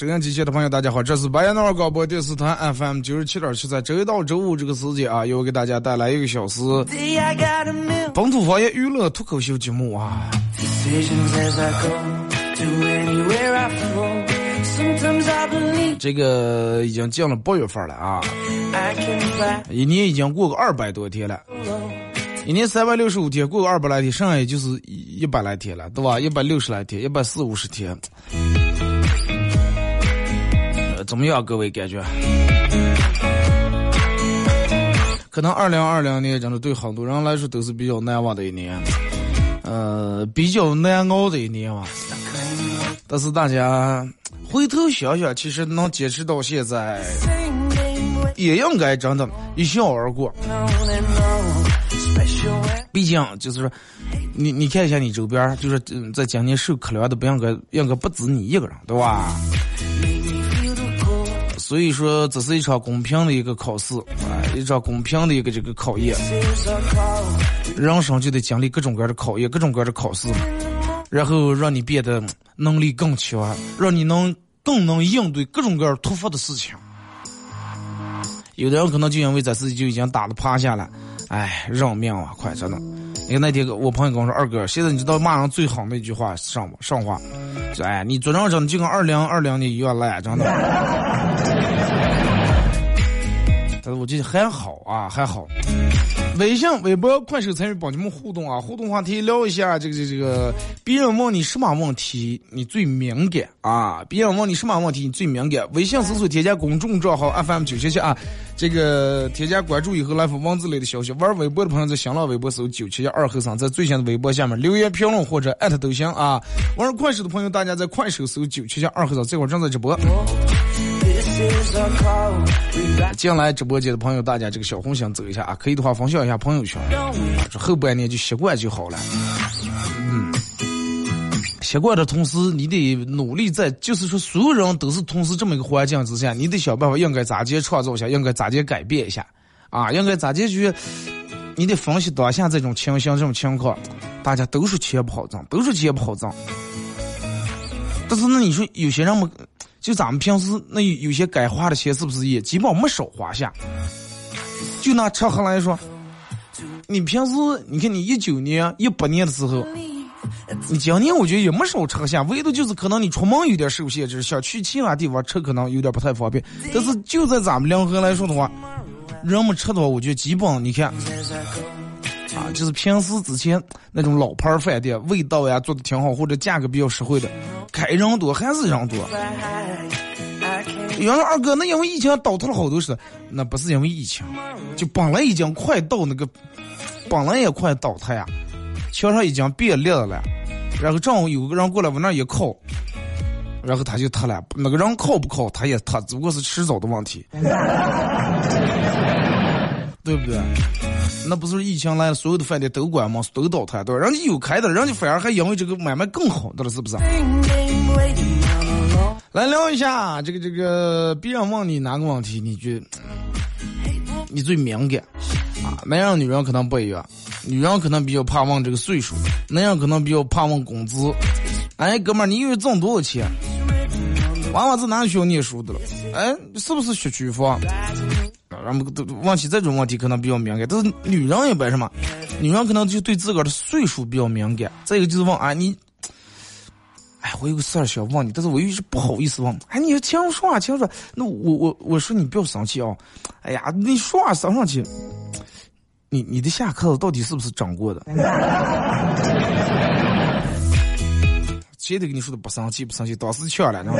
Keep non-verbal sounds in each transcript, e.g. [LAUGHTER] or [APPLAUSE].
收音机前的朋友，大家好，这是白彦淖尔广播电视台 FM 九十七点七，在周一到周五这个时间啊，又给大家带来一个小时本土方言娱乐脱口秀节目啊。这个已经进了八月份了啊，一年已经过个二百多天了。一年三百六十五天，过个二百来天，剩下也就是一百来天了，对吧？一百六十来天，一百四五十天。怎么样，各位感觉？可能二零二零年真的对很多人来说都是比较难忘的一年，呃，比较难熬的一年吧。但是大家回头想想，其实能坚持到现在，也应该真的一笑而过。毕竟就是说，你你看一下你周边，就是在今年受可怜的，不应该应该不止你一个人，对吧？所以说，这是一场公平的一个考试，啊，一场公平的一个这个考验。人生就得经历各种各样的考验，各种各样的考试，然后让你变得能力更强，让你能更能应对各种各样突发的事情。有的人可能就因为这事就已经打的趴下了。哎，认命啊，快真的！你看那天我朋友跟我说，二哥，现在你知道骂人最好那句话上上话，哎，你做人真的就跟二零二零年一样烂，真的。我觉得还好啊，还好。微信、微博、快手参与帮你们互动啊！互动话题聊一下这个、这、这个，别人问你什么问题你最敏感啊？别人问你什么问题你最敏感？微信搜索添加公众账号 FM 九七七啊，这个添加关注以后来发文字类的消息。玩微博的朋友在新浪微博搜九七七二后生，在最新的微博下面留言评论或者艾特都行啊。玩快手的朋友，大家在快手搜九七七二后生，这会儿正在直播。进来直播间的朋友，大家这个小红心走一下啊！可以的话分享一下朋友圈。这后半年就习惯就好了。嗯，习惯的同时，你得努力在，就是说，所有人都是同时这么一个环境之下，你得想办法应该咋接创造一下，应该咋接改变一下啊，应该咋接去？你得分析当下这种情形、这种情况，大家都是钱不好挣，都是钱不好挣。但是那你说有些人们。就咱们平时那有些该花的钱，是不是也基本没少花下？就拿吃喝来说，你平时你看你一九年、一八年的时候，你今年我觉得也没少吃下，唯独就是可能你出门有点受限制，想去其他地方吃可能有点不太方便。但是就在咱们临河来说的话，人们吃的话，我觉得基本你看，就是平时之前那种老牌饭店，味道呀做的挺好，或者价格比较实惠的。开人多还是人多？原来二哥，那因为疫情倒塌了好多事，那不是因为疫情，就本来已经快到那个，本来也快倒塌呀，墙上已经变裂了，然后正好有个人过来往那一靠，然后他就塌了。那个人靠不靠，他也塌，只不过是迟早的问题，对不对？那不是疫情来，所有的饭店都关门，都倒台，对吧？人家有开的，人家反而还因为这个买卖更好的了，是不是？来聊一下这个这个，别人问你哪个问题，你就你最敏感啊？男人女人可能不一样，女人可能比较怕问这个岁数，男人可能比较怕问工资。哎，哥们儿，你月挣多少钱？娃娃子哪需要念书的了？哎，是不是学区房？然后都问起这种问题可能比较敏感，但是女人也不什么，女人可能就对自个儿的岁数比较敏感。再一个就是问啊你，哎，我有个事儿想问你，但是我一直不好意思问。哎，你听说啊，听说，那我我我说你不要生气啊。哎呀，你说话生上去，你你的下课到底是不是长过的？[LAUGHS] 谁都跟你说的不生气不生气，当时呛了，[LAUGHS]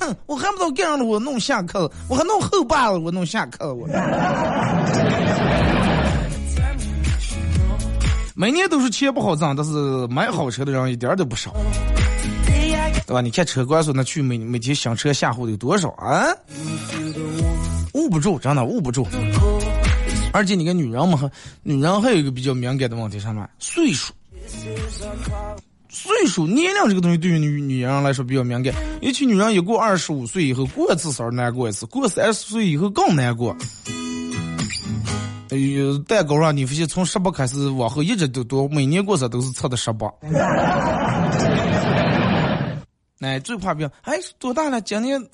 哼，我还不知道干了我弄下课，我还弄后爸了，我弄下课我。[LAUGHS] 每年都是钱不好挣，但是买好车的人一点都不少，对吧？你看车管所那去每每天想车下户的有多少啊？捂不住，真的捂不住。而且你看女人嘛，女人还有一个比较敏感的问题，什么？岁数。岁数、年龄这个东西对于女女人来说比较敏感，尤其女人一过二十五岁以后，过一次生难过一次，过三十岁以后更难过。哎呦，蛋糕上你发现从十八开始往后一直都多，每年过生都是测的十八。[LAUGHS] 哎，最怕别哎多大了？今年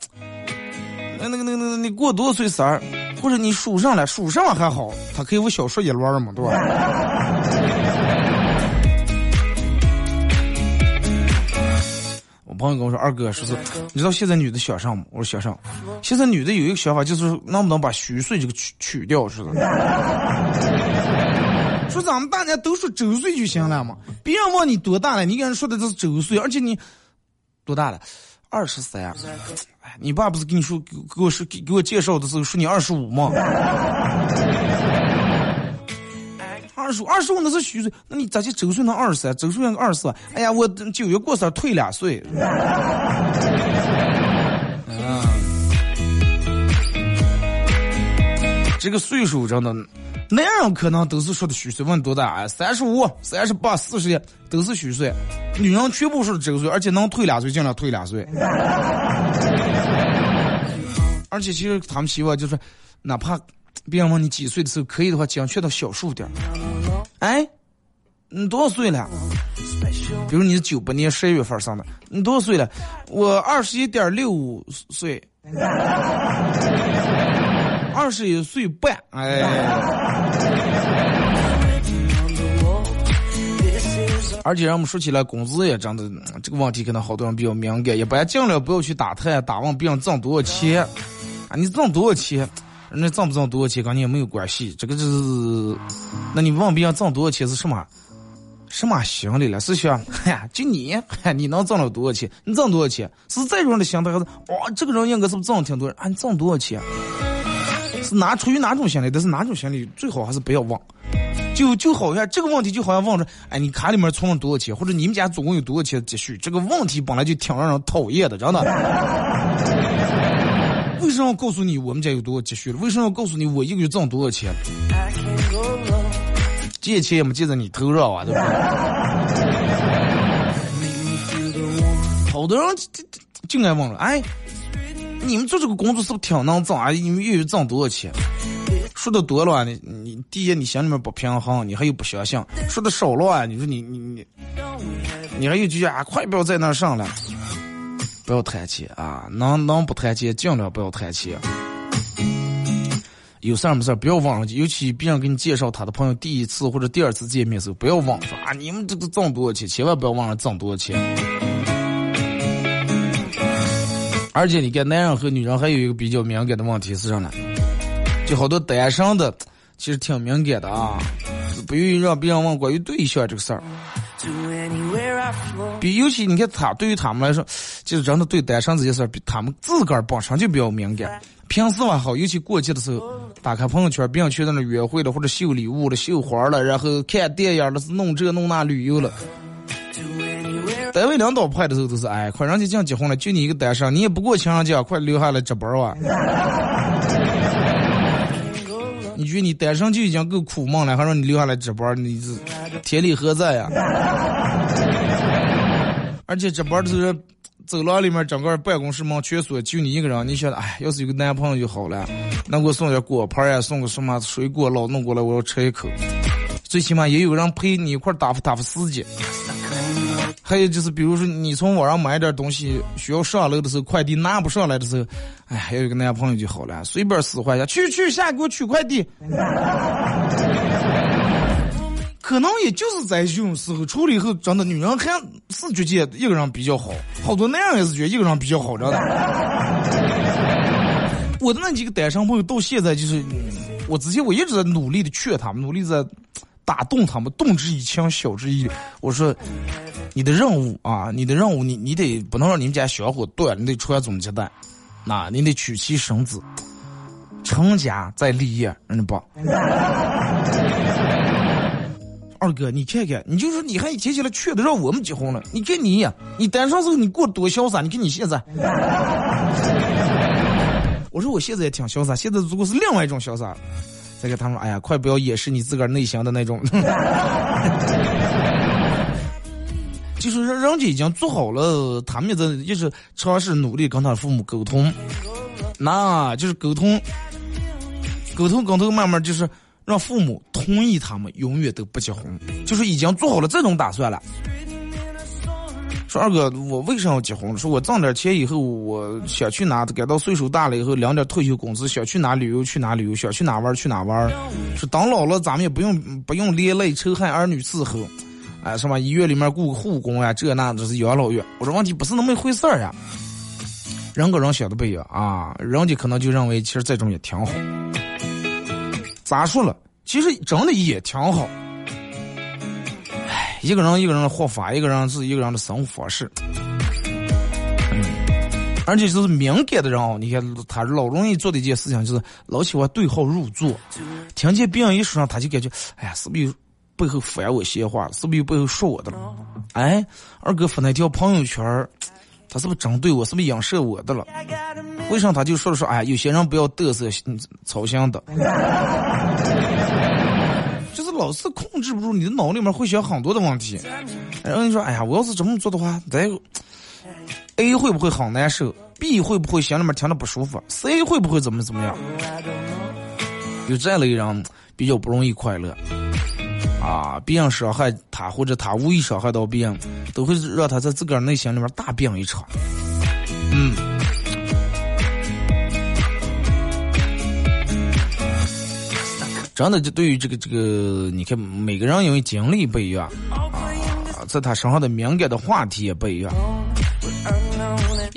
那那个那个那个你过多少岁生日？或者你属上了，属上了还好，他可以我小说一轮嘛，对吧？朋友跟我说：“二哥，说是你知道现在女的想上吗？”我说：“想上。”现在女的有一个想法，就是能不能把虚岁这个取取掉，是的。[LAUGHS] 说咱们大家都说周岁就行了嘛，别人问你多大了，你跟人说的这是周岁，而且你多大了？二十三。你爸不是跟你说给给我说给给我介绍的时候说你二十五吗？二十五，二十五那是虚岁，那你咋就周岁能二十三？周岁能二十四？哎呀，我九月过生退两岁。[LAUGHS] 啊，这个岁数真的，男人可能都是说的虚岁，问多大？哎，三十五、三十八、四十都是虚岁。女人全部是周岁，而且能退两岁，尽量退两岁。[LAUGHS] 而且其实他们希望就是，哪怕。别人问你几岁的时候，可以的话精确到小数点。哎，你多少岁了？比如你是九八年十一月份生的，你多少岁了？我二十一点六五岁，二十一岁半。哎，而且让我们说起来，工资也涨的这个问题，可能好多人比较敏感，一般尽量不要去打探、打问别人挣多少钱啊，你挣多少钱？那挣不挣多少钱跟你也没有关系，这个就是，那你问别人挣多少钱是什么，什么心理了？是想，哎呀，就你，你能挣了多少钱？你挣多少钱？是这种的心态还是？哇，这个人应该是不是挣挺多？啊，你挣多少钱？是哪出于哪种心理？但是哪种心理最好还是不要问。就就好像这个问题就好像问着，哎，你卡里面存了多少钱？或者你们家总共有多少钱积蓄？这个问题本来就挺让人讨厌的，真的。为什么要告诉你我们家有多少积蓄了？为什么要告诉你我一个月挣多少钱？借钱也没借在你头上啊，对吧？好多人就就就爱问了，哎，你们做这个工作是不是挺能挣啊？你们月月挣多少钱？说的多了，你你第一你心里面不平衡，你还有不相信；说的少了，啊你说你你你，你还有就啊，快不要在那上了。不要谈钱啊！能能不谈钱，尽量不要谈钱。有事儿没事儿，不要忘了。尤其别人给你介绍他的朋友，第一次或者第二次见面的时候，不要忘说啊！你们这个挣多少钱？千万不要忘了挣多少钱。而且你看，男人和女人还有一个比较敏感的问题是啥呢？就好多单身的，其实挺敏感的啊，不愿意让别人问关于对象这个事儿。比尤其你看他对于他们来说，就是真的对单身这件事儿，比他们自个儿本身就比较敏感。平时还好，尤其过节的时候，打开朋友圈，别人去在那约会了，或者秀礼物了、秀花了，然后看电影了，是弄这弄那旅游了。单位领导派的时候都是，哎，快人家讲结婚了，就你一个单身，你也不过情人节，快留下来值班吧！[LAUGHS] 你觉得你单身就已经够苦闷了，还让你留下来值班，你是天理何在呀？而且值班的时候，走廊里面整个办公室门全锁，就你一个人。你想，哎，要是有个男朋友就好了，能给我送点果盘呀，送个什么水果老弄过来，我要吃一口。最起码也有人陪你一块打发打发时间。还有就是，比如说你从网上买点东西，需要上楼的时候，快递拿不上来的时候，哎，还有一个男朋友就好了，随便使唤一下，去去下给我取快递。可能也就是在这种时候处理后，真的女人还是觉得一个人比较好，好多男人也是觉得一个人比较好，知道吧？我的那几个单身朋友到现在就是，我之前我一直在努力的劝他们，努力在打动他们，动之以情，晓之以理。我说，你的任务啊，你的任务，你你得不能让你们家小伙断，你得传宗接代，那你得娶妻生子，成家再立业，人不？二哥，你看看，你就说你还提起来劝的让我们结婚了，你看你，你单身时候你过多潇洒，你看你现在。[LAUGHS] 我说我现在也挺潇洒，现在如果是另外一种潇洒，再给他们，哎呀，快不要掩饰你自个儿内心的那种。[LAUGHS] 就是人人家已经做好了，他们在一直尝试努力跟他父母沟通，那就是沟通，沟通沟通，慢慢就是。让父母同意他们永远都不结婚，就是已经做好了这种打算了。说二哥，我为啥要结婚？说我挣点钱以后，我想去哪？赶到岁数大了以后，领点退休工资，想去哪旅游去哪旅游，想去哪玩去哪玩。说等老了，咱们也不用不用连累仇恨儿女伺候，哎，什么医院里面雇个护工呀，这那都是养老院。我说问题不是那么一回事儿呀。人跟人想的不一样啊，人家可能就认为其实这种也挺好。咋说了？其实真的也挺好。唉，一个人一个人的活法，一个人是一个人的生活方式。嗯，而且就是敏感的人哦，你看他老容易做的一件事情，就是老喜欢对号入座。听见别人一说，他就感觉，哎呀，是不是有背后烦我闲话？是不是有背后说我的了？哎，二哥发那条朋友圈他是不是针对我？是不是影射我的了？为啥他就说了说？哎，有些人不要嘚瑟，操心的，[LAUGHS] 就是老是控制不住你的脑里面会想很多的问题。然后你说，哎呀，我要是这么做的话，咱 A 会不会很难受？B 会不会心里面听着不舒服？C 会不会怎么怎么样？有这类人比较不容易快乐。啊！别人伤害他，或者他无意伤害到别人，都会让他在自个儿内心里面大病一场。嗯，真的，就对于这个这个，你看每个人因为经历不一样啊，在他身上的敏感的话题也不一样。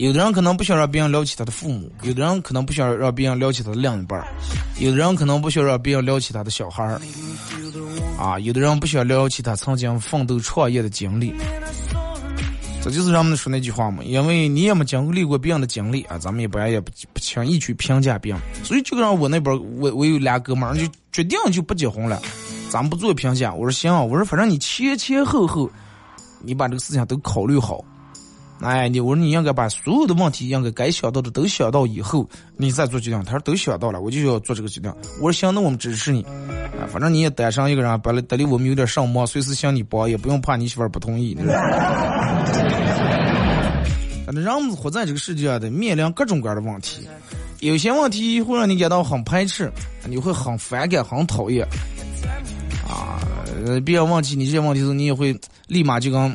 有的人可能不想让别人聊起他的父母，有的人可能不想让别人聊起他的另一半有的人可能不想让别人聊起他的小孩儿。啊，有的人不想聊起他曾经奋斗创业的经历，这就是人们说那句话嘛。因为你也没经历过别人的经历啊，咱们一般也不不轻易去评价别人。所以就让我那边，我我有俩哥们儿就决定就不结婚了，咱们不做评价。我说行，我说反正你前前后后，你把这个事情都考虑好。哎，你我说你应该把所有的问题，应该该想到的都想到以后，你再做决定。他说都想到了，我就要做这个决定。我说行，那我们支持你。啊，反正你也单身一个人，本来得离我们有点上忙，随时向你帮，也不用怕你媳妇儿不同意。反正 [LAUGHS] 人活在这个世界上的，面临各种各样的问题，有些问题会让你感到很排斥，你会很反感、很讨厌。啊，别人问起你这些问题时，你也会立马就跟。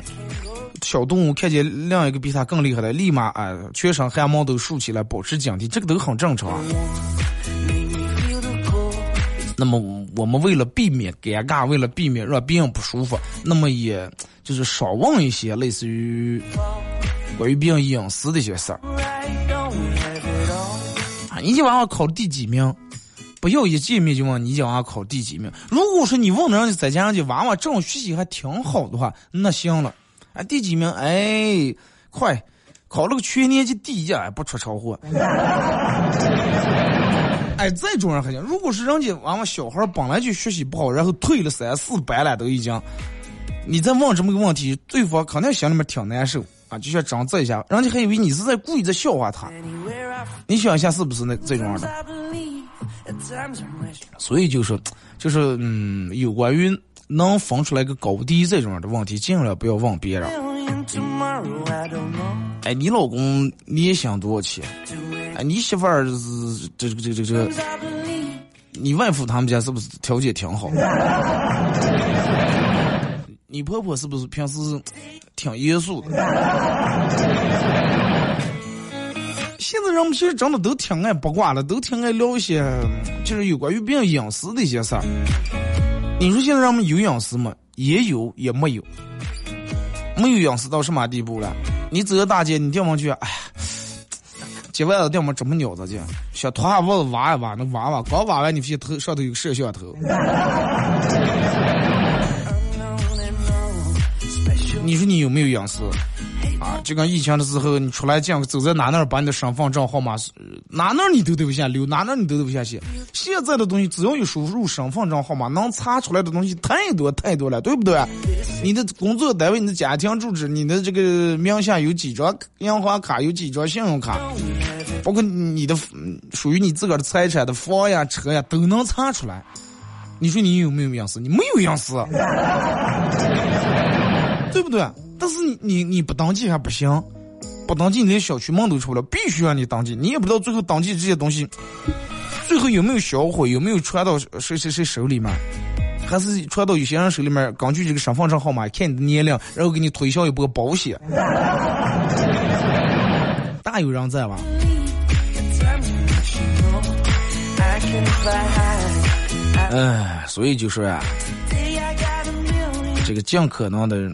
小动物看见另一个比它更厉害的，立马啊，全身汗毛都竖起来，保持警惕，这个都很正常。那么，我们为了避免尴尬，为了避免让别人不舒服，那么也就是少问一些类似于关于别人隐私的一些事儿。啊，你今晚上考第几名？不要一见面就问你今晚考第几名。如果说你问人家在家人家娃娃这种学习还挺好的话，那行了。啊，第几名？哎，快，考了个全年级第一，不出车祸。[LAUGHS] 哎，这种人还行。如果是人家娃娃小孩本来就学习不好，然后退了三四班了，都已经，你再问这么个问题，对方肯定心里面挺难受啊，就想整这一下，人家还以为你是在故意在笑话他。你想一下，是不是那这种样的？所以就是，就是嗯，有关于。能分出来个高低这种的问题，尽量不要问别人。哎，你老公年薪多少钱？哎，你媳妇儿是这这这这这，你外父他们家是不是条件挺好？[LAUGHS] 你婆婆是不是平时挺严肃的。[LAUGHS] 现在人们其实真的都挺爱八卦的，都挺爱聊一些就是有关于别人隐私的一些事儿。你说现在人们有隐私吗？也有，也没有。没有隐私到什么地步了？你走到大街，你掉进去，哎呀，街外头掉么这么鸟子去？想脱下袜子挖一挖，那挖挖，刚挖完你发现头上头有摄像头。[LAUGHS] 你说你有没有隐私？啊，就跟疫情的时候，你出来讲，走在哪哪把你的身份证号码哪哪你都得不下留，哪哪你都得不下写。现在的东西只要有输入身份证号码，能查出来的东西太多太多了，对不对？你的工作单位、你的家庭住址、你的这个名下有几张银行卡、有几张信用卡，包括你的属于你自个儿的财产的房呀、车呀，都能查出来。你说你有没有隐私？你没有隐私。对不对？但是你你你不登记还不行，不登记你连小区门都出不了，必须让你登记。你也不知道最后登记这些东西，最后有没有销毁，有没有传到谁谁谁手里面，还是传到有些人手里面？根据这个身份证号码看你的年龄，然后给你推销一波保险，[LAUGHS] 大有人在吧？哎，所以就说呀，这个尽可能的。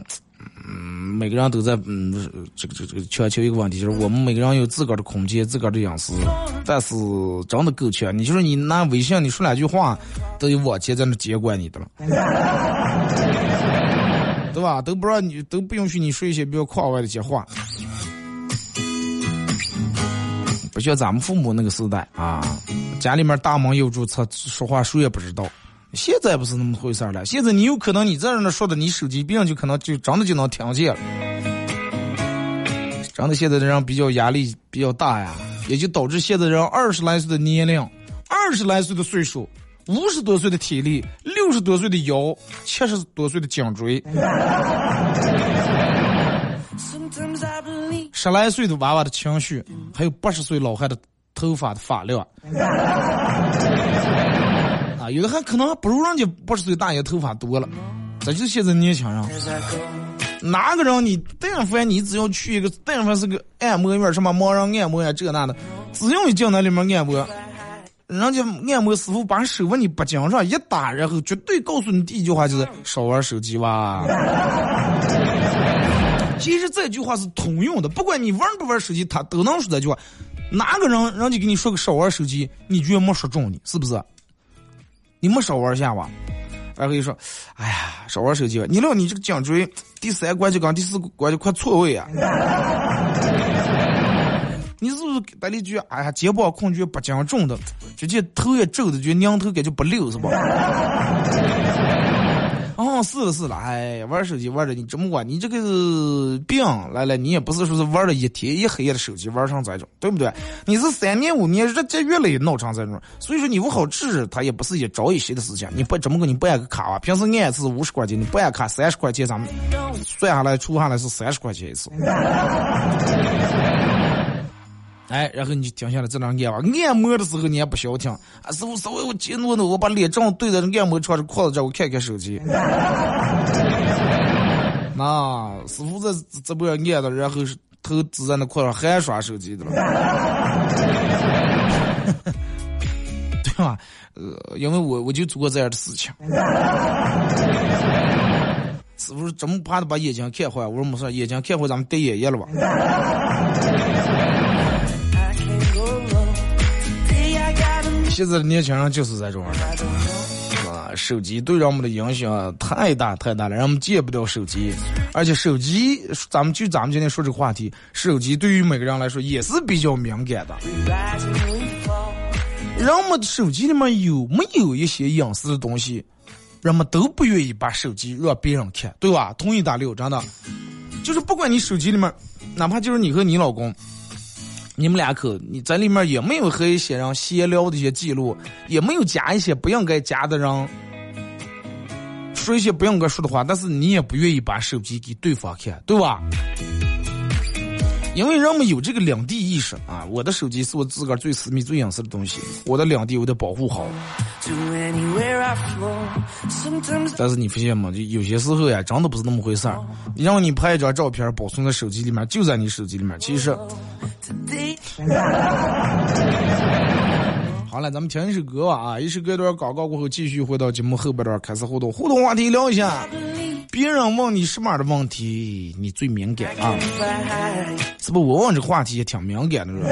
每个人都在嗯，这个这个这个强求一个问题，就是我们每个人有自个儿的空间、自个儿的隐私，但是真的够呛。你就是你拿微信，你说两句话，都有网监在那监管你的了，对吧？都不让你，都不允许你说一些比较狂外的一些话，不像咱们父母那个时代啊，家里面大门有主，他说话谁也不知道。现在不是那么回事了。现在你有可能你在那说的，你手机别人就可能就真的就能听见了。真的现在的人比较压力比较大呀，也就导致现在人二十来岁的年龄，二十来岁的岁数，五十多岁的体力，六十多岁的腰，七十多岁的颈椎，十来岁的娃娃的情绪，还有八十岁老汉的头发的发量。有的还可能还不如人家八十岁大爷头发多了，这就现在年轻人。哪个人你但凡你只要去一个但凡是个按摩院，什么盲人按摩呀这那的，只要你进那里面按摩，人家按摩师傅把手往你脖颈上一打，然后绝对告诉你第一句话就是少玩手机哇。其实这句话是通用的，不管你玩不玩手机，他都能说这句话。哪个人人家给你说个少玩手机，你居然没说中你，是不是？你没少玩下吧？然后就说：“哎呀，少玩手机吧。你料你这个颈椎第三关节跟第四关节快错位啊！[LAUGHS] 你是不是带了一句？哎呀，肩膀空觉不讲重的，直接头也皱的，就拧头感觉不溜是吧？”哦，是了是了，哎，玩手机玩的你这么晚，你这个病来了，你也不是说是玩了一天一黑夜的手机玩成这种，对不对？你是三年五年日积月累闹成这种，所以说你不好治，它也不是一朝一夕的事情。你不怎么个，你办个卡啊？平时按一次五十块钱，你办卡三十块钱，咱们算下来除下来是三十块钱一次。哎，然后你就停下来在那按吧。按摩的时候你也不消停啊！师傅稍微我激怒的，我把脸正对着按摩床的框子这，我看看手机。[LAUGHS] 那师傅在直播按的，然后头支在那框上还刷手机的了，[LAUGHS] 对吧？呃，因为我我就做过这样的事情。师傅这么怕的把眼睛看坏，我说没事，眼睛看坏咱们戴眼液了吧。现在的年轻人就是这种啊，手机对人们的影响太大太大了，人们戒不掉手机，而且手机，咱们就咱们今天说这个话题，手机对于每个人来说也是比较敏感的。人们手机里面有没有一些隐私的东西，人们都不愿意把手机让别人看，对吧？同意打六，真的，就是不管你手机里面，哪怕就是你和你老公。你们俩口，你在里面也没有和一些人闲聊的一些记录，也没有加一些不应该加的人，说一些不应该说的话，但是你也不愿意把手机给对方看，对吧？因为人们有这个两地意识啊，我的手机是我自个儿最私密、最隐私的东西，我的两地我得保护好。但是你发现吗？就有些时候呀，真的不是那么回事儿。让你拍一张照片，保存在手机里面，就在你手机里面。其实，[LAUGHS] 好了，咱们听一首歌吧啊！一首歌段广告过后，继续回到节目后半段开始互动。互动话题聊一下，别人问你什么样的问题你最敏感啊？是不？我问这话题也挺敏感的，是吧？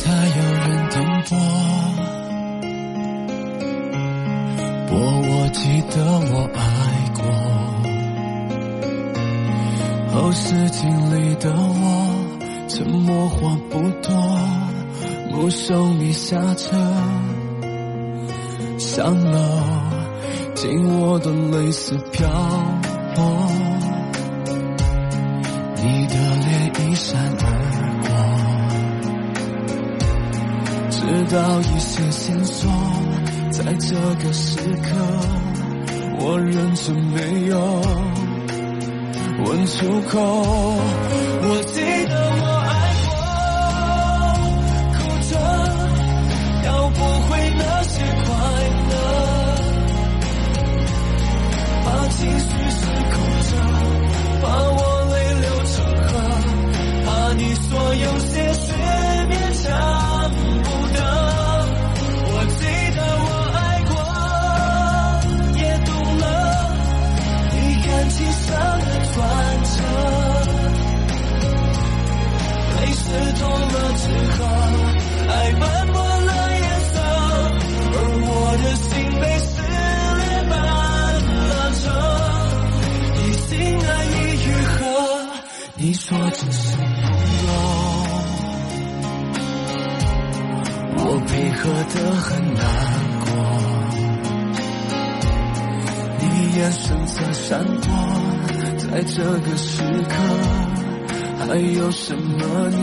台有人点播，播我记得我爱过。后视镜里的我，沉默话不多，目送你下车，上楼，紧握的泪丝飘落，你的脸一闪而过。知道一些线索，在这个时刻，我忍着没有问出口。我记得我爱过，哭着要不回那些快乐，把情绪失控着，把我泪流成河，把你所有什么你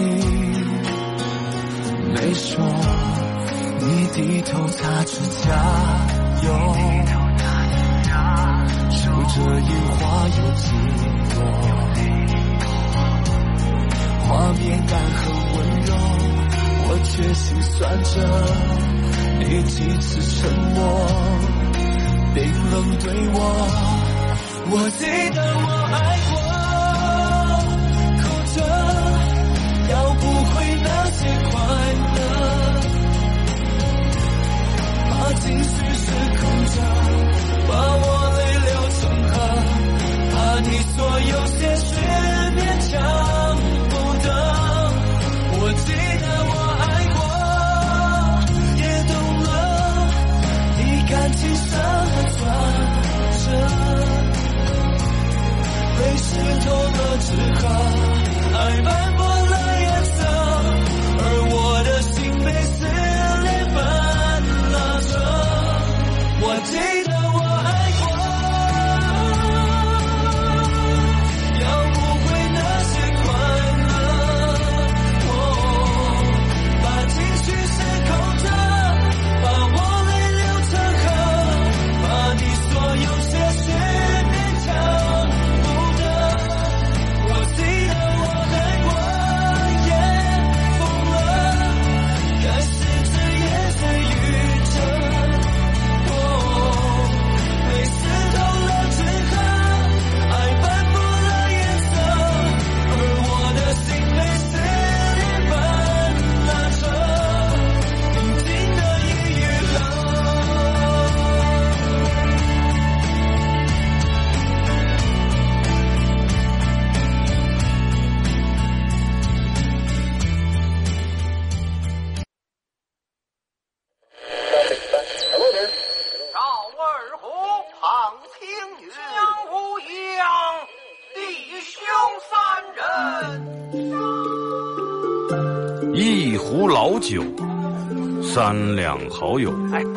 没说？你低头擦指甲油，数着樱花有几朵，画面感很温柔，我却心酸着你几次沉默，冰冷对我。我记得我爱透了纸盒，爱斑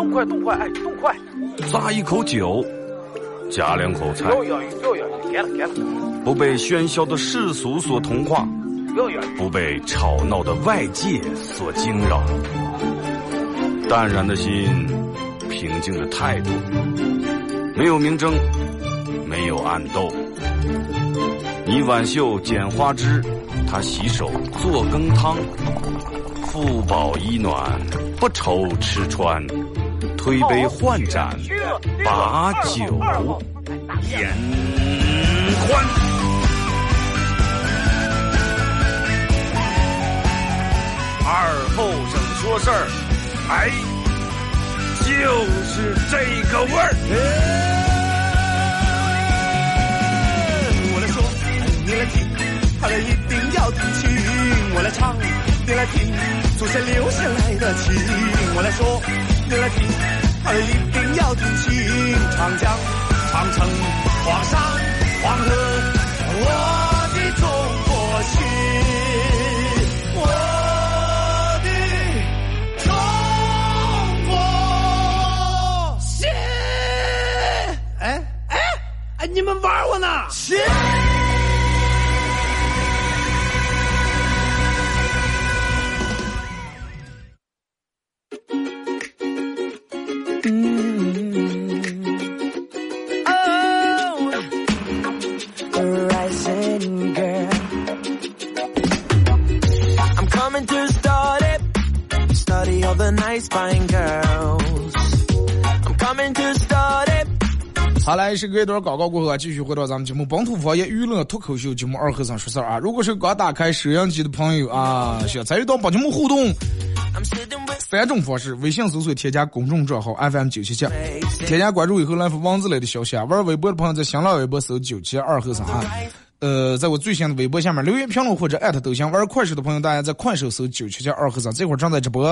动快动快，哎，动快！咂一口酒，夹两口菜，又要又要，给了给了。不被喧嚣的世俗所同化，不被吵闹的外界所惊扰。淡然的心，平静的态度，没有明争，没有暗斗。你挽袖剪花枝，他洗手做羹汤，腹饱衣暖，不愁吃穿，推杯换盏，把酒言欢。二后生说事儿，哎，就是这个味儿。我来说，你来听，好了一定要听清。我来唱，你来听，祖先留下来的情。我来说，歌听，好了一定要听清。长江、长城、黄山、黄河，我的中国心，我的中国心。哎哎哎，你们玩我呢？好来，是隔一段广告过后啊，继续回到咱们节目本土方言娱乐脱口秀节目二和尚说事儿啊。如果是刚打开收音机的朋友啊，想参与到本节目互动，I'm 三种方式：微信搜索添加公众账号 FM 九七七，添加关注以后来发文字类的消息啊。玩微博的朋友在新浪微博搜九七二和尚啊。呃，在我最新的微博下面留言评论或者艾特都行。玩快手的朋友，大家在快手搜九七七二和尚，这会儿正在直播。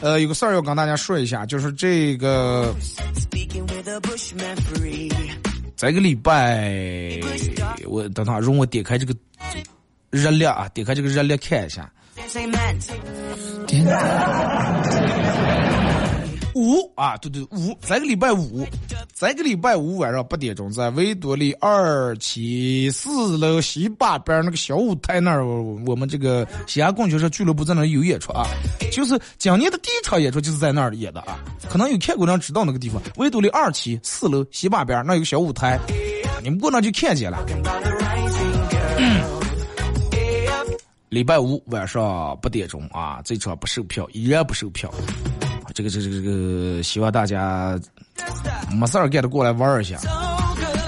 呃，有个事儿要跟大家说一下，就是这个在个礼拜，我等他容我点开这个热烈啊，点开这个热烈看一下。五啊，对对五，这个礼拜五，这个礼拜五晚上八点钟，在维多利二期四楼西八边那个小舞台那儿，我们这个西安供销社俱乐部在那儿有演出啊，就是今年的第一场演出就是在那儿演的啊，可能有看过人知道那个地方，维多利二期四楼西八边那有个小舞台，你们过那就看见了。礼拜五晚上八点钟啊，这场不售票，依然不售票。这个这个这个，希望大家没事儿干的过来玩一下，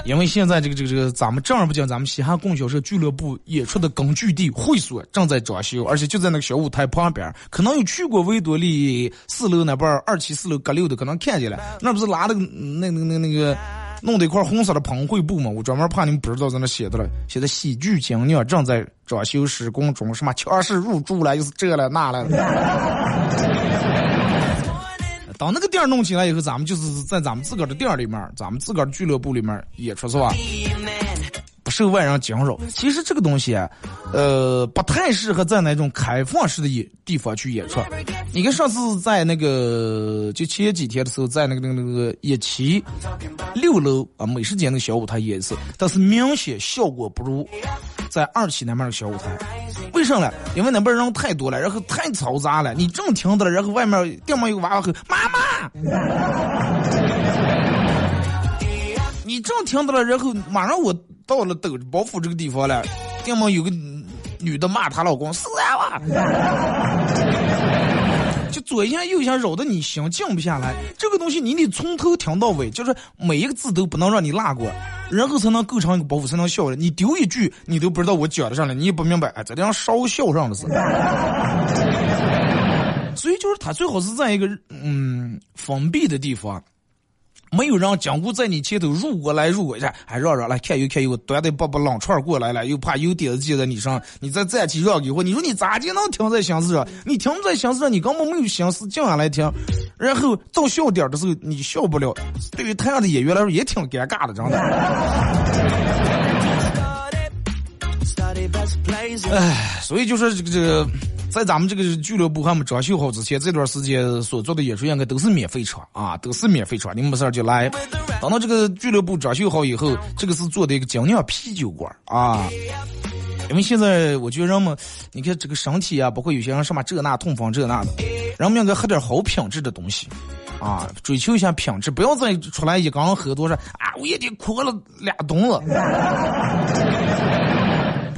因为现在这个这个这个，咱们正儿八经咱们西汉供销社俱乐部演出的根据地会所正在装修，而且就在那个小舞台旁边。可能有去过维多利四楼那边二期四楼阁六的，可能看见了，那不是拉的那那那那个。弄的一块红色的喷绘布嘛，我专门怕你们不知道，在那写的了，写的喜剧精酿正在装修施工中，什么强势入驻了，又是这了那了。等那个店儿弄起来以后，咱们就是在咱们自个儿的店儿里面，咱们自个儿的俱乐部里面演出是吧？受外人惊扰。其实这个东西啊，呃，不太适合在那种开放式的演地方去演出。你看上次在那个就前几天的时候，在那个那个那个一期六楼啊美食街那个小舞台演一次，但是明显效果不如在二期那边的小舞台。为什么呢？因为那边人太多了，然后太嘈杂了。你正听到了，然后外面店门有个娃娃吼妈妈。你正听到了，然后马上我到了抖包袱这个地方了，店门有个女的骂她老公死啊，[LAUGHS] 就左一下右一下扰得你心静不下来。这个东西你得从头听到尾，就是每一个字都不能让你落过，然后才能构成一个包袱，才能笑的。你丢一句，你都不知道我讲的上来，你也不明白，哎，这地方烧笑上的是。[LAUGHS] 所以就是他最好是在一个嗯封闭的地方。没有人经过在你前头入过来入过去，还让让来看又看又端的把把冷串过来了，又怕有点子记在你上，你再站起让给我，你说你咋就能停在心思上？你停在心思上，你根本没有心思静下来听，然后到笑点的时候你笑不了，对于台上的演员来说也挺尴尬的，真的。哎，所以就是这个这个，在咱们这个俱乐部还没装修好之前，这段时间所做的演出应该都是免费场啊，都是免费场，你没事就来。等到这个俱乐部装修好以后，这个是做的一个精酿啤酒馆啊。因为现在我觉得人们，你看这个身体啊，包括有些人什么这那痛风这那的，人们应该喝点好品质的东西。啊，追求一下品质，不要再出来一刚喝多少啊！我也得哭了俩冬了。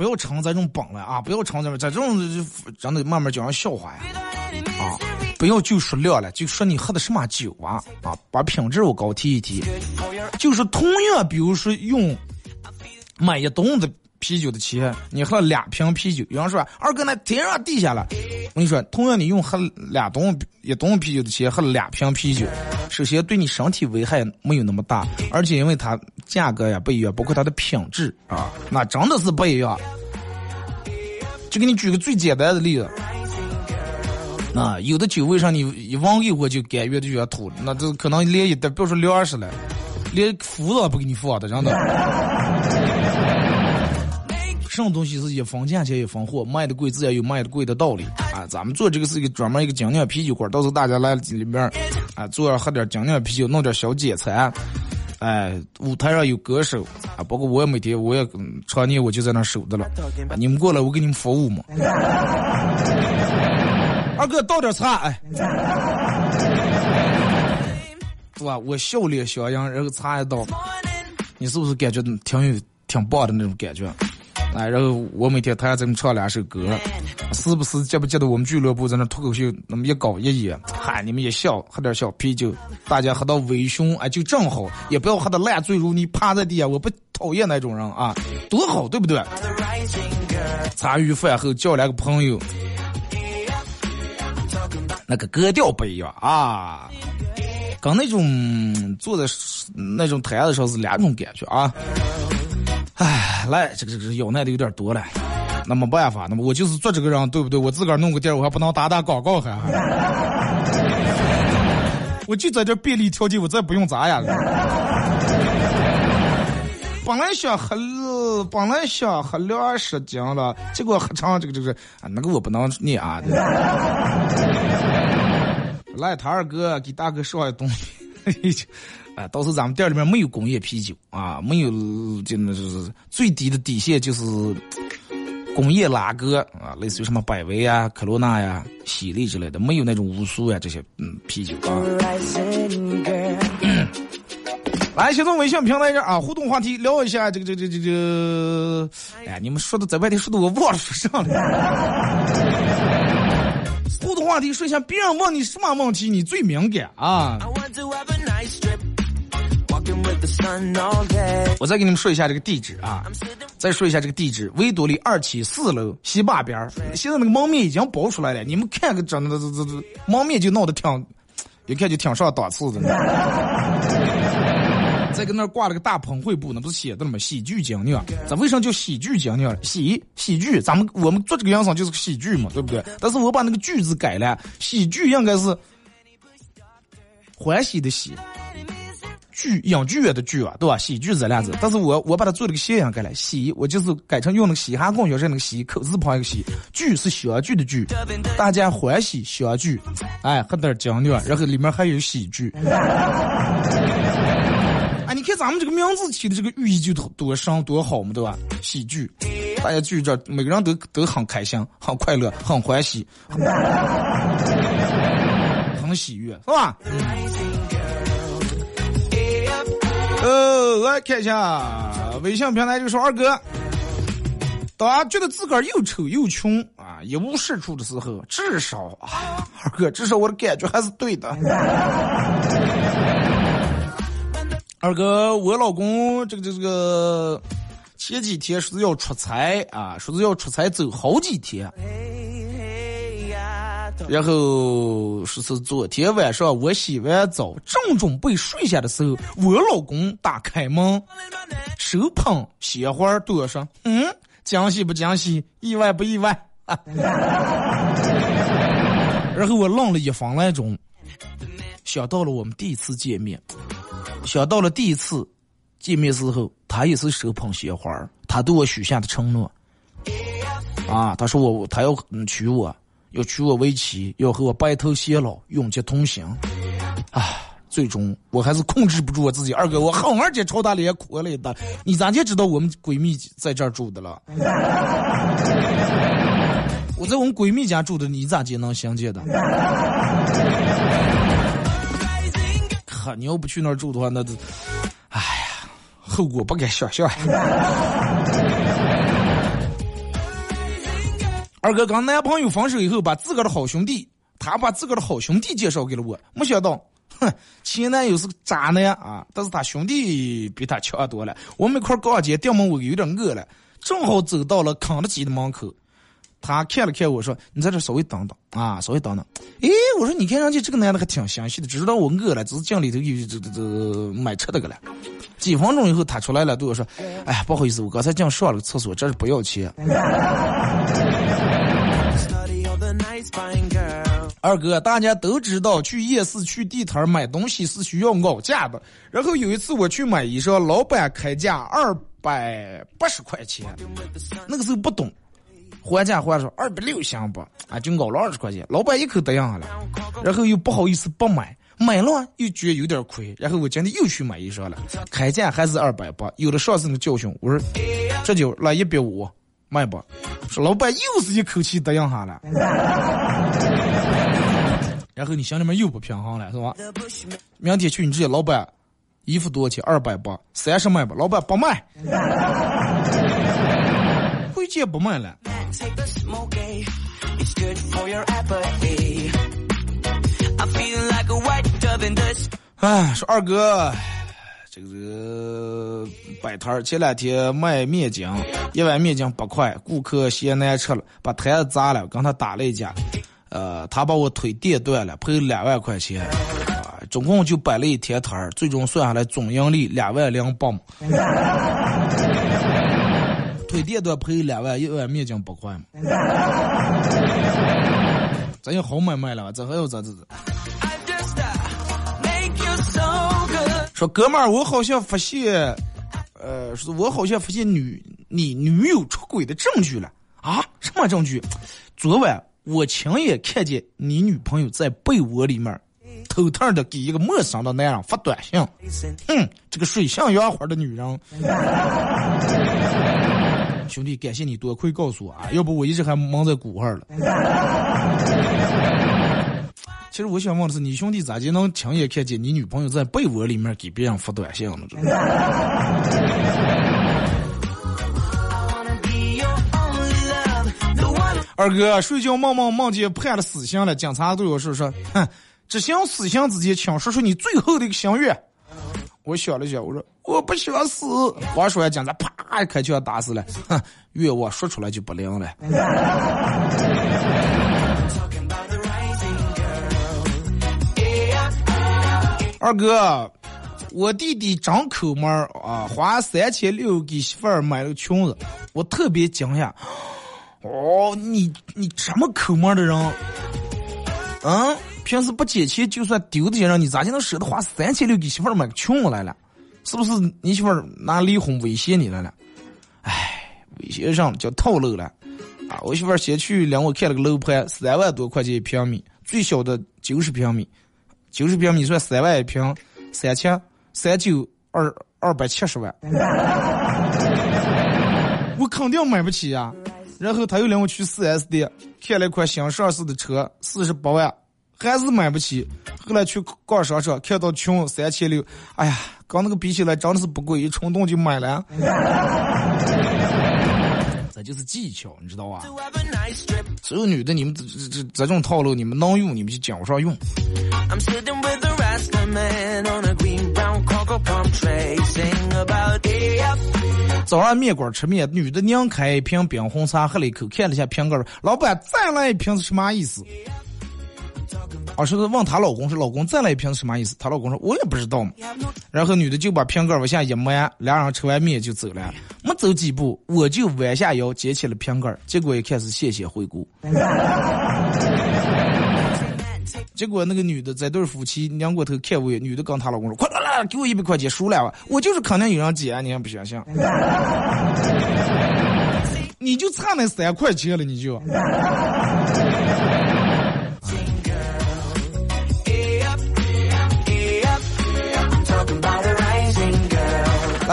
不要成这种本了啊，不要成这种这种真的慢慢讲人笑话呀啊！不要就说量了，就说你喝的什么酒啊啊，把品质我高提一提。就是同样，比如说用买一吨子啤酒的钱，你喝了两瓶啤酒，有人说二哥那天上地下了。我跟你说，同样你用喝两吨一吨啤酒的钱喝了两瓶啤酒，首先对你身体危害没有那么大，而且因为它价格呀不一样，包括它的品质啊，那真的是不一样。就给你举个最简单的例子。啊，有的酒为啥你一闻一会就感觉就要吐？那这可能连一袋，别说粮食了，连服都不给你放的，真的。什么东西是一分钱钱一分货，卖的贵自然有卖的贵的道理啊！咱们做这个是一个专门一个精酿啤酒馆，到时候大家来里面啊，坐喝点精酿啤酒，弄点小解馋。哎，舞台上有歌手啊，包括我也每天我也常年我就在那守着了。你们过来，我给你们服务嘛。[LAUGHS] 二哥倒点茶，哎，是吧？我笑脸相迎，然后茶一倒，你是不是感觉挺有挺棒的那种感觉？哎，然后我每天他还这么唱两首歌，时不时记不记得我们俱乐部在那脱口秀那么一搞一演，喊，你们一笑，喝点小啤酒，大家喝到微醺，哎，就正好，也不要喝的烂醉如泥，趴在地下，我不讨厌那种人啊，多好，对不对？茶余饭后叫两个朋友。那个格调不一样啊，跟那种坐在那种台子上是两种感觉啊。哎，来，这个这个要耐的有点多了，那没办法，那么我就是做这个人，对不对？我自个儿弄个店，我还不能打打广告还？[LAUGHS] 我就在这便利条件，我再不用砸呀？[LAUGHS] 本来想喝，本来想喝两十斤了，结果喝成这个这个啊，那个我不能念啊。[LAUGHS] 来，他二哥给大哥说下东西西，哎，到时咱们店里面没有工业啤酒啊，没有，就那就是最低的底线就是工业拉格啊，类似于什么百威啊、科罗娜呀、喜力之类的，没有那种乌苏呀这些嗯啤酒啊。[COUGHS] 来，先从微信平台这啊，互动话题聊一下这个这个这个这这，哎，你们说的在外地说的我忘了说啥了。[LAUGHS] 互动话题说一下，别人问你什么问题，你最敏感啊？我再给你们说一下这个地址啊，再说一下这个地址：维多利二期四楼西坝边儿。现在那个门面已经包出来了，你们看个整的这这这门面就闹得挺，一看就挺上档次的呢。[LAUGHS] 再跟那挂了个大喷绘布，那不是写的吗？喜剧精酿，咱为啥叫喜剧精酿？喜喜剧，咱们我们做这个样式就是个喜剧嘛，对不对？但是我把那个句子改了，喜剧应该是欢喜的喜，剧影剧院的剧啊，对吧？喜剧这俩字，但是我我把它做了个谐音改了，喜我就是改成用那个嘻哈供销社那个喜口字旁一个喜，剧是相聚的剧，大家欢喜相聚，哎，喝点精酿，然后里面还有喜剧。[LAUGHS] 你看咱们这个名字起的这个寓意就多多深多好嘛，对吧？喜剧，大家聚这，每个人都都很开心、很快乐、很欢喜、很喜悦，是吧？呃，来看一下微信平台就说二哥，当觉得自个儿又丑又穷啊，一无是处的时候，至少啊，二哥，至少我的感觉还是对的。[LAUGHS] 二哥，我老公这个这个前几天说是要出差啊，说是要出差走好几天，然后说是昨天晚上我洗完澡正准备睡下的时候，我老公打开门，手捧鲜花对我说：“嗯，惊喜不惊喜？意外不意外？” [LAUGHS] 然后我愣了一分来钟，想到了我们第一次见面。想到了第一次见面时候，他也是手捧鲜花他对我许下的承诺啊，他说我他要娶我，要娶我为妻，要和我白头偕老，永结同心。啊，最终我还是控制不住我自己，二哥，我狠二姐朝他脸哭了一大。你咋就知道我们闺蜜在这儿住的了？[LAUGHS] 我在我们闺蜜家住的，你咋就能相见的？[LAUGHS] 你要不去那儿住的话，那，哎呀，后果不敢想象。二哥跟男朋友分手以后，把自个的好兄弟，他把自个的好兄弟介绍给了我，没想到，哼，前男友是个渣男啊！但是他兄弟比他强多了。我们一块逛街，店门我有点饿了，正好走到了肯德基的门口。他看了看我说：“你在这稍微等等啊，稍微等等。”诶，我说：“你看上去这个男的还挺详细的，知道我饿了，只是进里头有这这这买吃的个了。”几分钟以后，他出来了，对我说：“哎呀，不好意思，我刚才进上了个厕所，这是不要钱。”二哥，大家都知道去夜市去地摊买东西是需要熬价的。然后有一次我去买衣裳，老板开价二百八十块钱，那个时候不懂。还价还说二百六行不？啊，就熬了二十块钱，老板一口答应下来，然后又不好意思不买，买了又觉得有点亏，然后我今天又去买衣裳了，开价还是二百八，有了上次的教训，我说这就来一百五，卖不？说老板又是一口气答应下来，[LAUGHS] 然后你心里面又不平衡了，是吧？明天去你直接老板，衣服多少钱？二百八，三十卖吧？老板不卖，[LAUGHS] 回见不卖了。哎，说二哥，这个摆摊儿前两天卖面筋，一碗面筋八块，顾客嫌难吃了，把摊子砸了，跟他打了一架，呃，他把我腿电断了，赔两万块钱，啊，总共就摆了一天摊儿，最终算下来总盈利两万两百。腿电断赔两万，一碗面筋八块嘛。[LAUGHS] 咱有好买卖了，这还要咋子？说哥们儿，我好像发现，呃，说我好像发现女你女友出轨的证据了啊？什么证据？昨晚我亲眼看见你女朋友在被窝里面偷偷的给一个陌生的男人发短信。哼，这个水性杨花的女人。[LAUGHS] 兄弟，感谢你多亏告诉我啊，要不我一直还蒙在鼓上了。其实我想问的是，你兄弟咋就能亲眼看见你女朋友在被窝里面给别人发短信呢？二哥睡觉梦梦梦见判了死刑了，警察对我说说，哼，执行死刑之前，请说出你最后的一个心愿。我想了想，我说我不想死。话说完，警察啪一开枪打死了。哼，愿望说出来就不灵了。二哥，我弟弟张抠门啊，花三千六给媳妇儿买了个裙子，我特别惊讶。哦，你你这么抠门的人，嗯？平时不捡钱就算丢的些人，你咋就能舍得花三千六给媳妇儿买个裙子来了？是不是你媳妇儿拿离婚威胁你来了？哎，威胁上叫套路了啊！我媳妇儿先去领我看了个楼盘，三万多块钱一平米，最小的九十平米，九十平米算三万一平，三千三九二二百七十万，[LAUGHS] 我肯定买不起呀。然后他又领我去四 S 店看了一款新上市的车，四十八万。还是买不起，后来去逛商场，看到穷三千六，哎呀，跟那个比起来真的是不贵，一冲动就买了。[LAUGHS] 这就是技巧，你知道吧？所有女的，你们这这这种套路，你们能用，你们就讲上用。早上面馆吃面，女的拧开一瓶冰红茶，喝了一口，看了一下瓶盖，老板再来一瓶是什么意思？啊，是问她老公说：“老公再来一瓶是什么意思？”她老公说：“我也不知道嘛。”然后女的就把瓶盖往下一摸，俩人吃完面就走了。没走几步，我就弯下腰捡起了瓶盖，结果一看是谢谢惠顾。[LAUGHS] 结果那个女的在对夫妻两过头看我，女的跟她老公说：“快来来，给我一百块钱输了吧！我就是肯定有人捡，你还不相信？[LAUGHS] 你就差那三块钱了，你就。”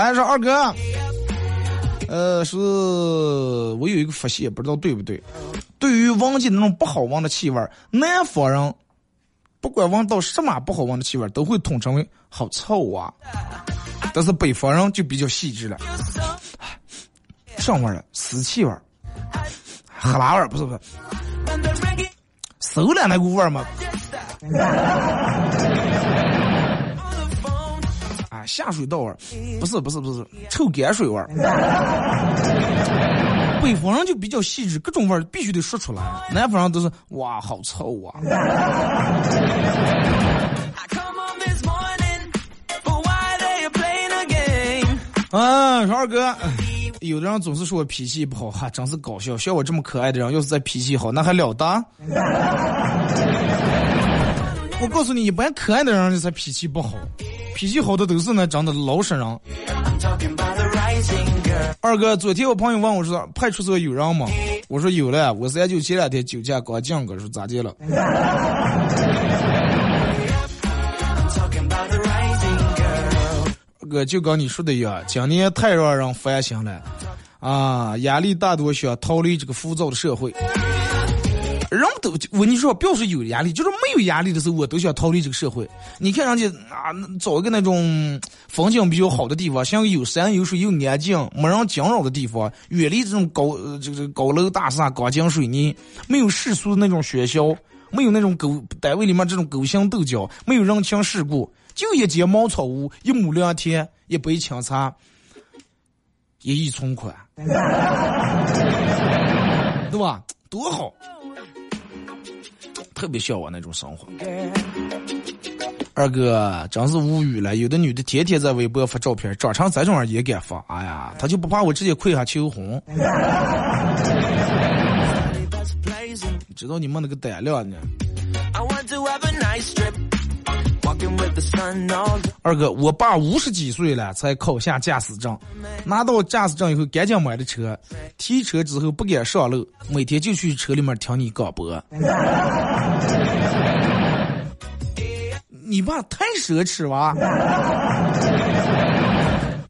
来说二哥，呃，是我有一个发现，不知道对不对。对于闻见那种不好闻的气味，南方人不管闻到什么不好闻的气味，都会统称为好臭啊。但是北方人就比较细致了，什么味儿了？死气味儿。哈喇味儿不是不是，馊了那股味儿嘛。下水道味儿，不是不是不是，臭泔水味儿。北方人就比较细致，各种味儿必须得说出来。南方人都是哇，好臭啊！啊，说二哥，有的人总是说我脾气不好，哈，真是搞笑。像我这么可爱的人，要是再脾气好，那还了得？[LAUGHS] 我告诉你，一般可爱的人才脾气不好，脾气好的都是那长得老实人。二哥，昨天我朋友问我说，派出所有人吗？我说有了，我三舅前两天酒驾刚降个，说咋的了？[LAUGHS] 哥，就跟你说的一样，今年太让人烦心了，啊，压力大多想逃离这个浮躁的社会。人都我跟你说，不要说有压力，就是没有压力的时候，我都想逃离这个社会。你看人家啊，找一个那种风景比较好的地方，像有山有水又安静、没人惊扰的地方，远离这种高这个高楼大厦、钢筋水泥，没有世俗的那种喧嚣，没有那种狗单位里面这种勾心斗角，没有人情世故。就一间茅草屋，一亩良田，一杯清茶，一亿存款，对吧？多好，特别向往那种生活。二哥真是无语了，有的女的天天在微博发照片，长成这种也敢发，哎呀，她就不怕我直接跪下求红？[LAUGHS] 知道你们那个胆量呢？二哥，我爸五十几岁了才考下驾驶证，拿到驾驶证以后赶紧买的车，提车之后不敢上路，每天就去车里面听你广播。[LAUGHS] 你爸太奢侈了，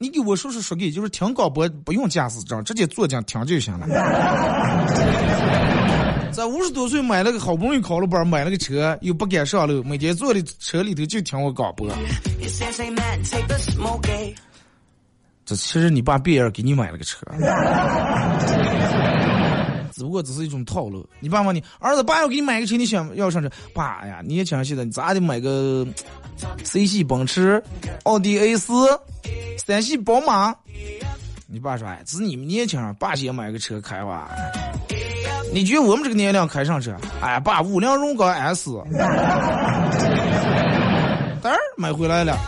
你给我说说说给，就是听广播不用驾驶证，直接坐进听就行了。[LAUGHS] 在五十多岁买了个好不容易考了本，买了个车，又不敢上路，每天坐的车里头就听我广播。这其实你爸别人给你买了个车，只不过只是一种套路。你爸问你儿子，爸要给你买个车，你想要上车？爸呀，你也想现在你咋得买个 C 系奔驰、奥迪 A 四、三系宝马？你爸说，哎，只是你们年轻人，爸先买个车开吧。你觉得我们这个年龄开上车？哎，爸，五菱荣光 S，[LAUGHS] 当然买回来了。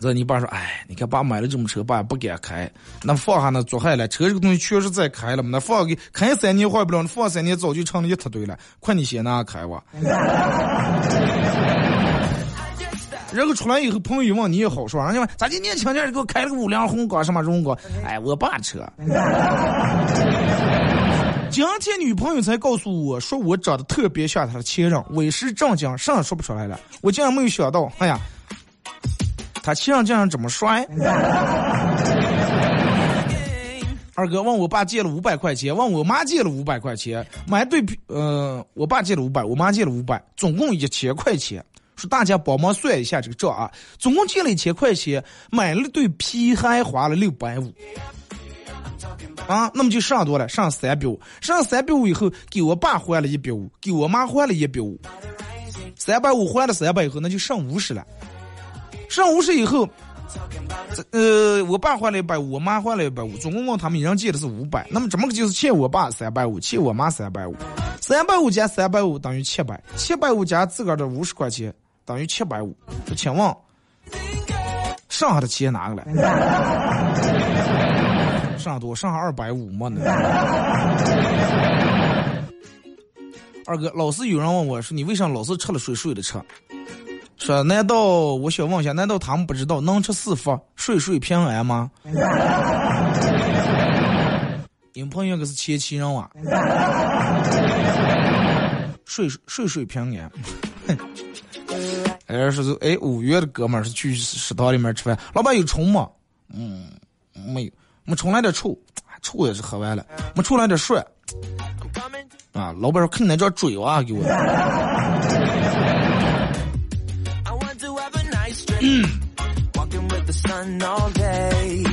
这你爸说，哎，你看爸买了这么车，爸也不敢开，那放下那做坏了。车这个东西确实在开了嘛，那放给开三年坏不了，那放三年早就成了一塌堆了。快你先拿开吧。然后出来以后，朋友一问你也好说，人家问咋的年轻点给我开了个五菱宏光什么荣光？哎，我爸车。今天女朋友才告诉我说我长得特别像她的前任，为时正经，啥也说不出来了。我竟然没有想到，哎呀，他前任竟然这么摔。[LAUGHS] 二哥问我爸借了五百块钱，问我妈借了五百块钱，买对皮，呃，我爸借了五百，我妈借了五百，总共一千块钱。说大家帮忙算一下这个账啊，总共借了一千块钱，买了对皮还花了六百五，啊，那么就剩多了，剩三百五，剩三百五以后，给我爸还了一百五，给我妈还了一百五，三百五还了三百以后，那就剩五十了，上五十以后，呃，我爸还了一百五，我妈还了一百五，总共问他们一人借的是五百，那么怎么个就是欠我爸三百五，欠我妈三百五，三百五加三百五等于七百，七百五加自个儿的五十块钱。等于七百五，请问剩下的钱哪个来？[LAUGHS] 剩下多，剩下二百五嘛呢？二哥，老是有人问我说，你为啥老是吃了睡睡的吃？说难道我想问一下，难道他们不知道能吃四福，睡睡平安吗？[LAUGHS] 你朋友可是前妻人啊？睡睡睡平安。[LAUGHS] 哎，是哎，五月的哥们儿是去食堂里面吃饭，老板有虫吗？嗯，没有，没虫来点醋，醋也是喝完了，没醋来点水。啊，老板说看你那张嘴啊，给我。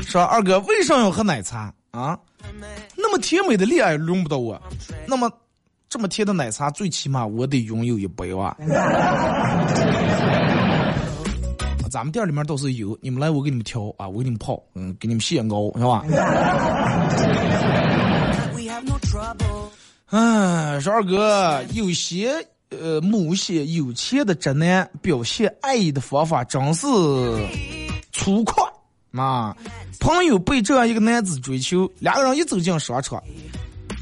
说二哥为啥要喝奶茶啊？那么甜美的恋爱轮不到我，那么这么甜的奶茶，最起码我得拥有一杯哇。[LAUGHS] 咱们店里面倒是有，你们来我给你们调啊，我给你们泡，嗯，给你们现熬是吧？嗯，说二哥，有些呃某些有钱的直男表现爱意的方法真是粗犷啊！朋友被这样一个男子追求，两个人一走进商场，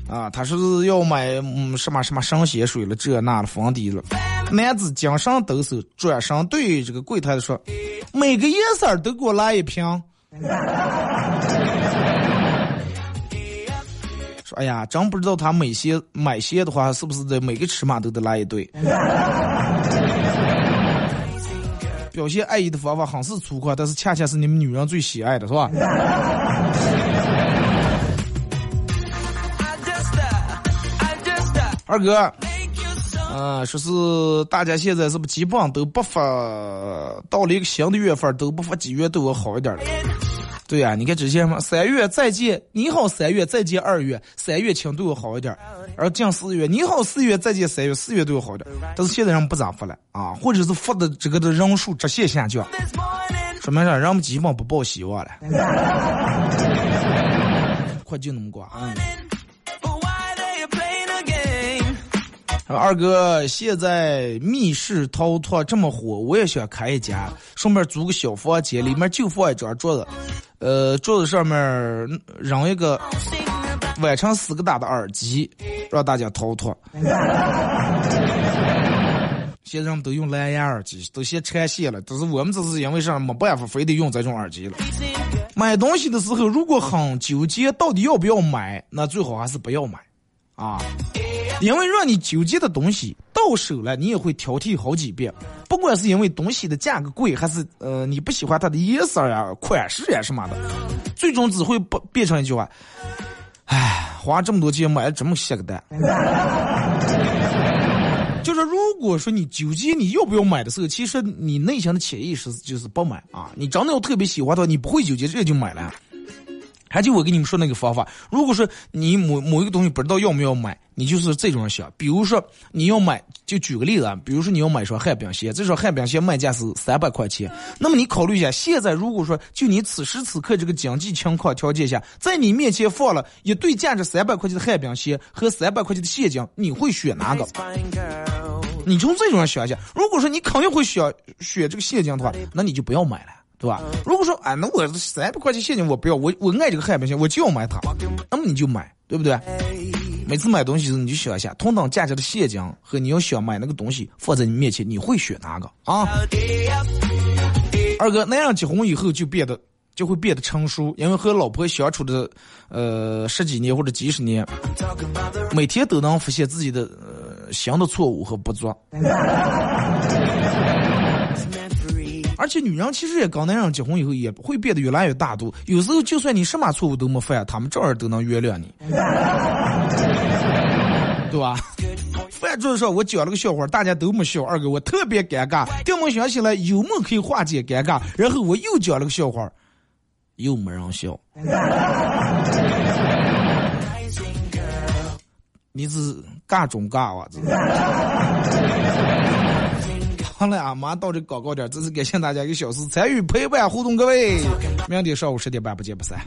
啊，他是要买嗯什么什么神仙水了，这那的粉底了。男子精神抖擞，转身对这个柜台的说：“每个颜色都给我来一瓶。”：“哎呀，真不知道他买鞋买鞋的话，是不是得每个尺码都得来一对？” [LAUGHS] 表现爱意的方法很是粗犷，但是恰恰是你们女人最喜爱的，是吧？[LAUGHS] 二哥。啊，说是大家现在是不基本上都不发，到了一个新的月份都不发几月都要好一点了。对呀，你看之前嘛，三月再见，你好三月再见二月，三月请对我好一点。然后降四月，你好四月再见三月，四月对我好点。但是现在人不咋发了啊，或者是发的这个的人数直线下降，说明啥？人们基本不抱希望了。[LAUGHS] 快就那么过啊！二哥，现在密室逃脱这么火，我也想开一家，顺便租个小房间，里面就放一张桌子，呃，桌子上面扔一个弯成四个大的耳机，让大家逃脱。现在人们都用蓝牙耳机，都先拆线了，但是我们这是因为啥没办法，非得用这种耳机了。买东西的时候，如果很纠结到底要不要买，那最好还是不要买，啊。因为让你纠结的东西到手了，你也会挑剔好几遍。不管是因为东西的价格贵，还是呃你不喜欢它的颜色呀、款式呀什么的，最终只会不变成一句话：唉，花这么多钱买了这么些个蛋。就是如果说你纠结你要不要买的时候，其实你内心的潜意识就是不买啊。你真的要特别喜欢的话，你不会纠结，直接就买了。还就我跟你们说那个方法，如果说你某某一个东西不知道要不要买，你就是这种想。比如说你要买，就举个例子啊，比如说你要买双旱冰鞋，这双旱冰鞋卖价是三百块钱，那么你考虑一下，现在如果说就你此时此刻这个经济情况条件下，在你面前放了一对价值三百块钱的旱冰鞋和三百块钱的现金，你会选哪个？你从这种想一下，如果说你肯定会选选这个现金的话，那你就不要买了。对吧？如果说哎，那我三百块钱现金我不要，我我爱这个旱冰鞋，我就要买它，那么你就买，对不对？每次买东西时你就想一下，同等价值的现金和你要想买那个东西放在你面前，你会选哪个啊？二哥，那样结婚以后就变得就会变得成熟，因为和老婆相处的呃十几年或者几十年，每天都能发现自己的呃新的错误和不足。[LAUGHS] 而且女人其实也跟男人结婚以后也不会变得越来越大度，有时候就算你什么错误都没犯，他们照样都能原谅你，[LAUGHS] 对吧？饭桌上我讲了个笑话，大家都没笑，二哥我特别尴尬。电梦想起来幽默可以化解尴尬，然后我又讲了个笑话，又没人笑。[LAUGHS] 你是尬中尬哇？好了啊，马上到这广告点，再次感谢大家一个小时参与陪伴互动，各位，明天上午十点半不见不散。